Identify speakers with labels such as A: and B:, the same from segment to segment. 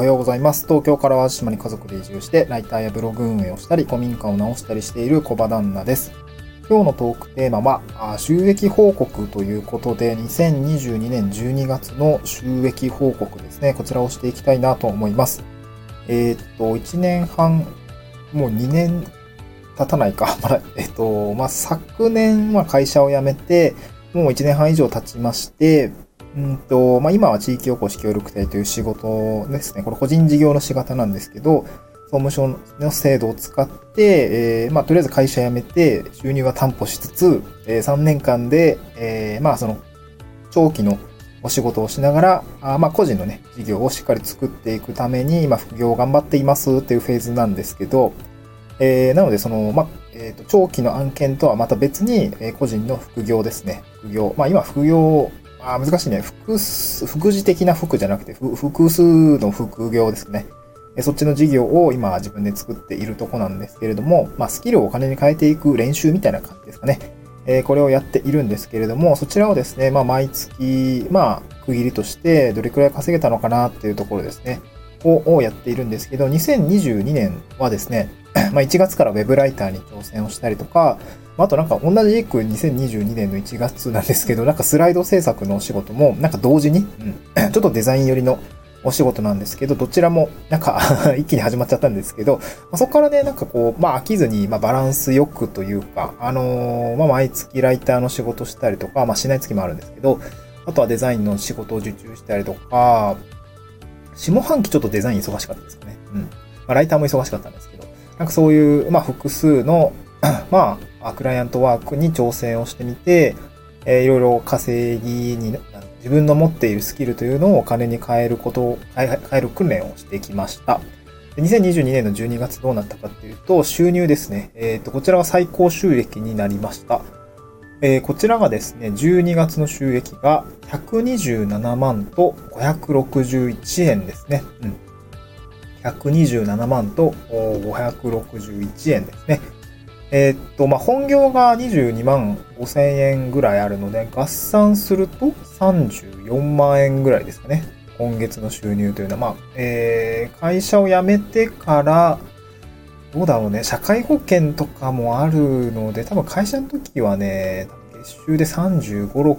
A: おはようございます。東京から淡路島に家族で移住して、ライターやブログ運営をしたり、古民家を直したりしている小場旦那です。今日のトークテーマは、収益報告ということで、2022年12月の収益報告ですね。こちらをしていきたいなと思います。えー、っと、1年半、もう2年経たないか。まだ、えっと、まあ、昨年は会社を辞めて、もう1年半以上経ちまして、うんと、まあ、今は地域おこし協力隊という仕事ですね。これ個人事業の仕方なんですけど、総務省の制度を使って、えー、まあ、とりあえず会社辞めて、収入は担保しつつ、えー、3年間で、えー、まあ、その、長期のお仕事をしながら、あまあ、個人のね、事業をしっかり作っていくために、今、副業を頑張っていますっていうフェーズなんですけど、えー、なので、その、まあ、えっ、ー、と、長期の案件とはまた別に、えー、個人の副業ですね。副業。まあ、今、副業あ難しいね。複数、副次的な服じゃなくて、複数の副業ですね。そっちの事業を今自分で作っているとこなんですけれども、まあ、スキルをお金に変えていく練習みたいな感じですかね。えー、これをやっているんですけれども、そちらをですね、まあ、毎月、まあ、区切りとしてどれくらい稼げたのかなっていうところですね、をやっているんですけど、2022年はですね、まあ、1月から Web ライターに挑戦をしたりとか、あとなんか同じく2022年の1月なんですけど、なんかスライド制作のお仕事もなんか同時に、うん、ちょっとデザイン寄りのお仕事なんですけど、どちらもなんか 一気に始まっちゃったんですけど、まあ、そこからね、なんかこう、まあ飽きずに、まあバランスよくというか、あのー、まあ毎月ライターの仕事したりとか、まあしない月もあるんですけど、あとはデザインの仕事を受注したりとか、下半期ちょっとデザイン忙しかったですかね。うん。まあライターも忙しかったんですけど、なんかそういう、まあ複数の まあ、クライアントワークに挑戦をしてみて、えー、いろいろ稼ぎに、自分の持っているスキルというのをお金に変えることを、変える訓練をしてきました。2022年の12月どうなったかっていうと、収入ですね。えっ、ー、と、こちらは最高収益になりました。えー、こちらがですね、12月の収益が127万と561円ですね。うん。127万と561円ですね。えー、っと、まあ、本業が22万5千円ぐらいあるので、合算すると34万円ぐらいですかね。今月の収入というのは、まあ、えー、会社を辞めてから、どうだろうね、社会保険とかもあるので、多分会社の時はね、月収で35、6、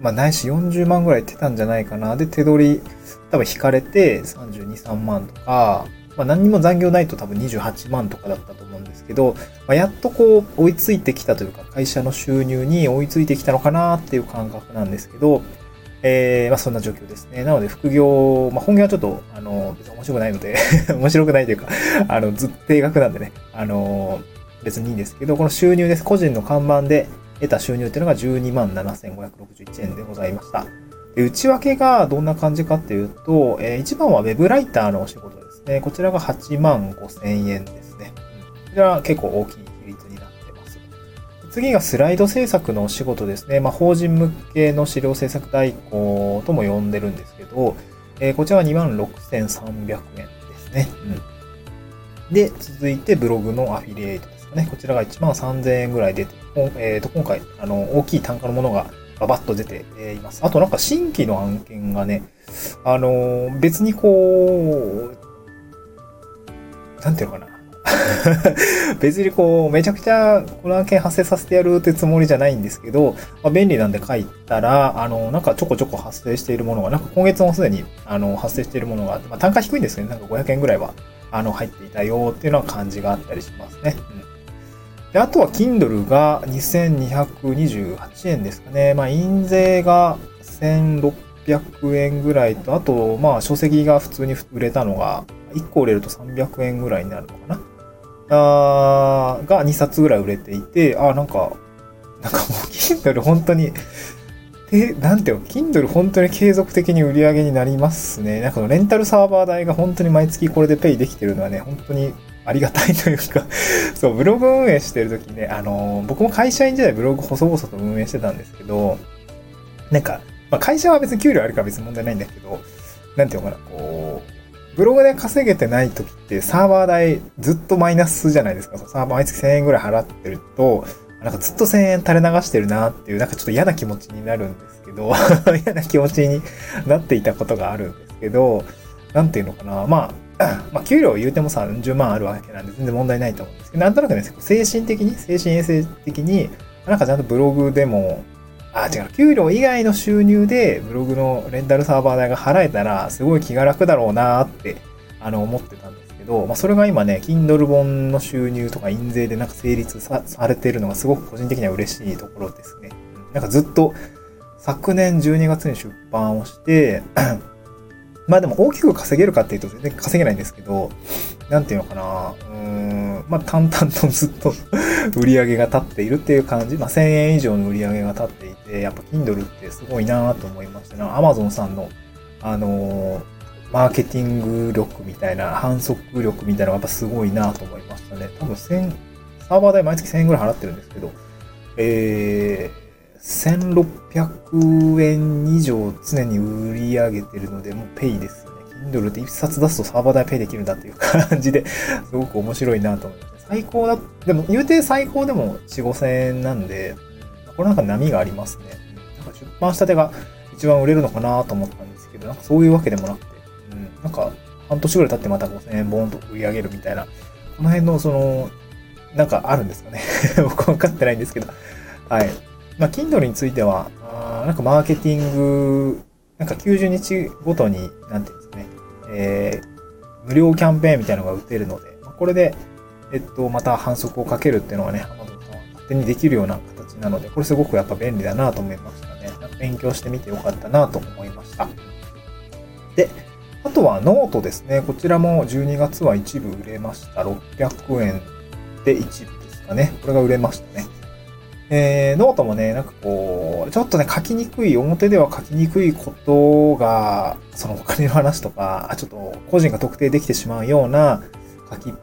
A: まあ、ないし40万ぐらい出たんじゃないかな。で、手取り、多分引かれて32、3万とか、まあ、何にも残業ないと多分28万とかだったと思うんですけど、まあ、やっとこう追いついてきたというか、会社の収入に追いついてきたのかなっていう感覚なんですけど、えー、まあそんな状況ですね。なので副業、まあ本業はちょっと、あの、別に面白くないので 面白くないというかあの、ずっと定額なんでね、あの、別にいいんですけど、この収入です。個人の看板で得た収入っていうのが12万7561円でございました。で内訳がどんな感じかっていうと、えー、一番は Web ライターのお仕事ですね。こちらが8万5千円ですね。こちらは結構大きい。次がスライド制作のお仕事ですね。まあ、法人向けの資料制作代行とも呼んでるんですけど、えー、こちらは26,300円ですね。うん。で、続いてブログのアフィリエイトですかね。こちらが1万3000円ぐらい出て、えー、と今回、あの、大きい単価のものがババッと出ています。あとなんか新規の案件がね、あの、別にこう、なんていうのかな。別にこう、めちゃくちゃこの案件発生させてやるってつもりじゃないんですけど、まあ、便利なんで書いたら、あの、なんかちょこちょこ発生しているものが、なんか今月もすでに、あの、発生しているものがあって、まあ、単価低いんですけど、なんか500円ぐらいは、あの、入っていたよっていうのは感じがあったりしますね。うん。で、あとは Kindle が2228円ですかね。まあ、印税が1600円ぐらいと、あと、まあ、書籍が普通に売れたのが、1個売れると300円ぐらいになるのかなあが2冊ぐらい売れていて、あ、なんか、なんかもう Kindle 本当に、え、なんていうの、Kindle 本当に継続的に売り上げになりますね。なんかレンタルサーバー代が本当に毎月これでペイできてるのはね、本当にありがたいというか そう、ブログ運営してるときね、あのー、僕も会社員時代ブログ細々と運営してたんですけど、なんか、まあ、会社は別に給料あるから別に問題ないんだけど、なんていうのかな、こう、ブログで稼げてない時ってサーバー代ずっとマイナスじゃないですか。サーバー毎月1000円ぐらい払ってると、なんかずっと1000円垂れ流してるなっていう、なんかちょっと嫌な気持ちになるんですけど、嫌な気持ちになっていたことがあるんですけど、なんていうのかな、まあ、まあ、給料言うてもさ、10万あるわけなんで全然問題ないと思うんですけど、なんとなくね、精神的に、精神衛生的に、なんかちゃんとブログでも、あ、違う、給料以外の収入でブログのレンタルサーバー代が払えたら、すごい気が楽だろうなって、あの、思ってたんですけど、まあ、それが今ね、Kindle 本の収入とか印税でなんか成立されているのがすごく個人的には嬉しいところですね。なんかずっと、昨年12月に出版をして、まあでも大きく稼げるかっていうと全然稼げないんですけど、なんていうのかな、うまあ淡々とずっと 売り上げが立っているっていう感じ、まあ1000円以上の売り上げが立っていて、やっぱ Kindle ってすごいなと思いましたね。Amazon さんの、あのー、マーケティング力みたいな、反則力みたいなのがやっぱすごいなと思いましたね。多分1000、サーバー代毎月1000円ぐらい払ってるんですけど、えー、1600円以上常に売り上げてるので、もうペイですね。Kindle って一冊出すとサーバー代ペイできるんだっていう感じで、すごく面白いなと思います。最高だ、でも言うて最高でも4、5000円なんで、これなんか波がありますね。なんか出版したてが一番売れるのかなと思ったんですけど、なんかそういうわけでもなくて、うん、なんか半年ぐらい経ってまた5000円ボーンと売り上げるみたいな、この辺のその、なんかあるんですかね。僕は分かってないんですけど、はい。まあ、Kindle については、あなんかマーケティング、なんか90日ごとに、なんていうんですかね、えー、無料キャンペーンみたいなのが打てるので、まあ、これで、えっと、また販促をかけるっていうのがね、Amazon さんは勝手にできるような形なので、これすごくやっぱ便利だなと思いましたね。勉強してみてよかったなと思いました。で、あとはノートですね。こちらも12月は一部売れました。600円で一部ですかね。これが売れましたね。えー、ノートもね、なんかこう、ちょっとね、書きにくい、表では書きにくいことが、そのお金の話とか、ちょっと個人が特定できてしまうような書き、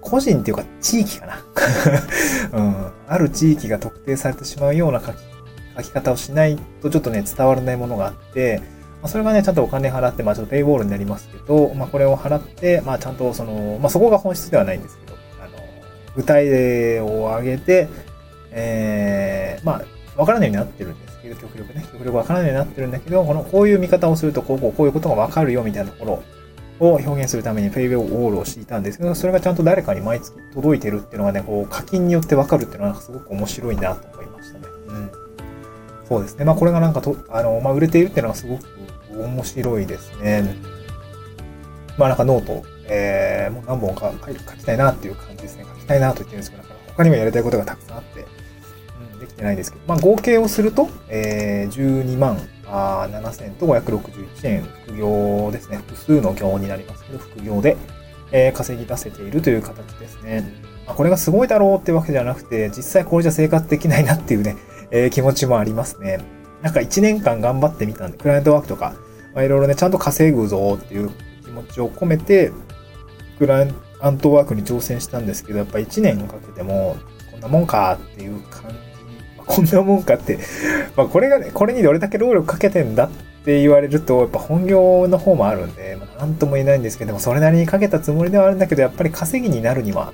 A: 個人っていうか地域かな。うん。ある地域が特定されてしまうような書き、書き方をしないとちょっとね、伝わらないものがあって、ま、それがね、ちゃんとお金払って、まあちょっとペイボールになりますけど、まあこれを払って、まあちゃんとその、まあそこが本質ではないんですけど、あの、具体例を挙げて、えー、まあ、わからないようになってるんですけど、極力ね、極力わからないようになってるんだけど、この、こういう見方をすると、こう、こう、こういうことがわかるよみたいなところを表現するためにペイウェイオールをしていたんですけど、それがちゃんと誰かに毎月届いてるっていうのがね、こう、課金によってわかるっていうのはすごく面白いなと思いましたね。うん。そうですね。まあ、これがなんかと、あの、まあ、売れているっていうのはすごく面白いですね。まあ、なんか note、えー、もう何本か書きたいなっていう感じですね。書きたいなと言ってるんですけど、他にもやりたいことがたくさんあって、できてないですけど、まあ、合計をすると、えー、12万あ7000と561円、副業ですね。複数の業になりますけど、副業で、えー、稼ぎ出せているという形ですね。まあ、これがすごいだろうってわけじゃなくて、実際これじゃ生活できないなっていうね、えー、気持ちもありますね。なんか1年間頑張ってみたんで、クライアントワークとか、まあ、いろいろね、ちゃんと稼ぐぞっていう気持ちを込めて、クライアントワークに挑戦したんですけど、やっぱ1年かけても、こんなもんかっていう感こんなもんかって、まあこれがね、これにどれだけ労力かけてんだって言われると、やっぱ本業の方もあるんで、まあ、なんとも言えないんですけども、それなりにかけたつもりではあるんだけど、やっぱり稼ぎになるには、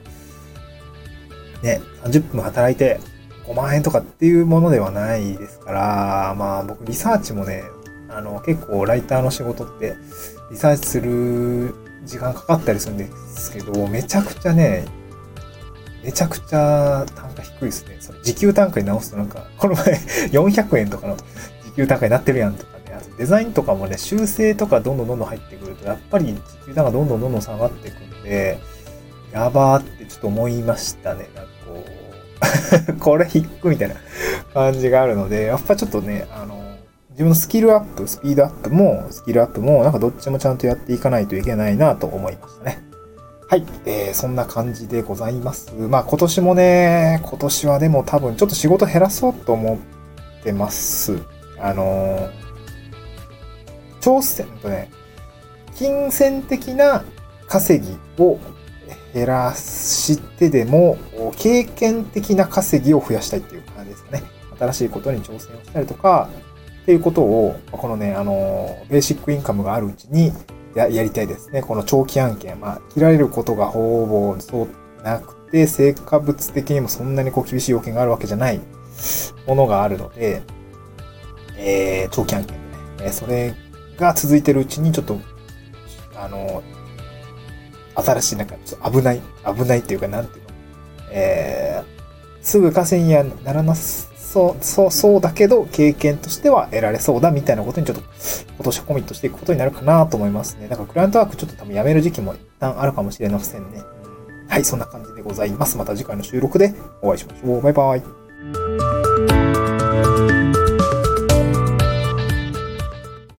A: ね、30分働いて5万円とかっていうものではないですから、まあ僕リサーチもね、あの結構ライターの仕事ってリサーチする時間かかったりするんですけど、めちゃくちゃね、めちゃくちゃ単価低いですね。その時給単価に直すとなんか、この前 400円とかの時給単価になってるやんとかね。あとデザインとかもね、修正とかどんどんどんどん入ってくると、やっぱり時給単価どんどんどんどん下がっていくんで、やばーってちょっと思いましたね。なんかこう これ引くみたいな感じがあるので、やっぱちょっとね、あの、自分のスキルアップ、スピードアップも、スキルアップも、なんかどっちもちゃんとやっていかないといけないなと思いましたね。はい、えー、そんな感じでございます。まあ今年もね、今年はでも多分ちょっと仕事減らそうと思ってます。あの、挑戦とね、金銭的な稼ぎを減らしてでも、経験的な稼ぎを増やしたいっていう感じですかね。新しいことに挑戦をしたりとか、っていうことを、このね、あの、ベーシックインカムがあるうちに、ややりたいですね。この長期案件。まあ、切られることがほぼそうなくて、成果物的にもそんなにこう厳しい要件があるわけじゃないものがあるので、えー、長期案件でね、えそれが続いてるうちにちょっとあの、新しいなんかちょっと危ない、危ないっていうかなんていうの、えー、すぐ稼ぎにはならなそう、そう、そうだけど、経験としては得られそうだみたいなことにちょっと、今年はコミットしていくことになるかなと思いますね。だから、クライアントワークちょっと多分やめる時期も一旦あるかもしれませんね。はい、そんな感じでございます。また次回の収録でお会いしましょう。バイバイ。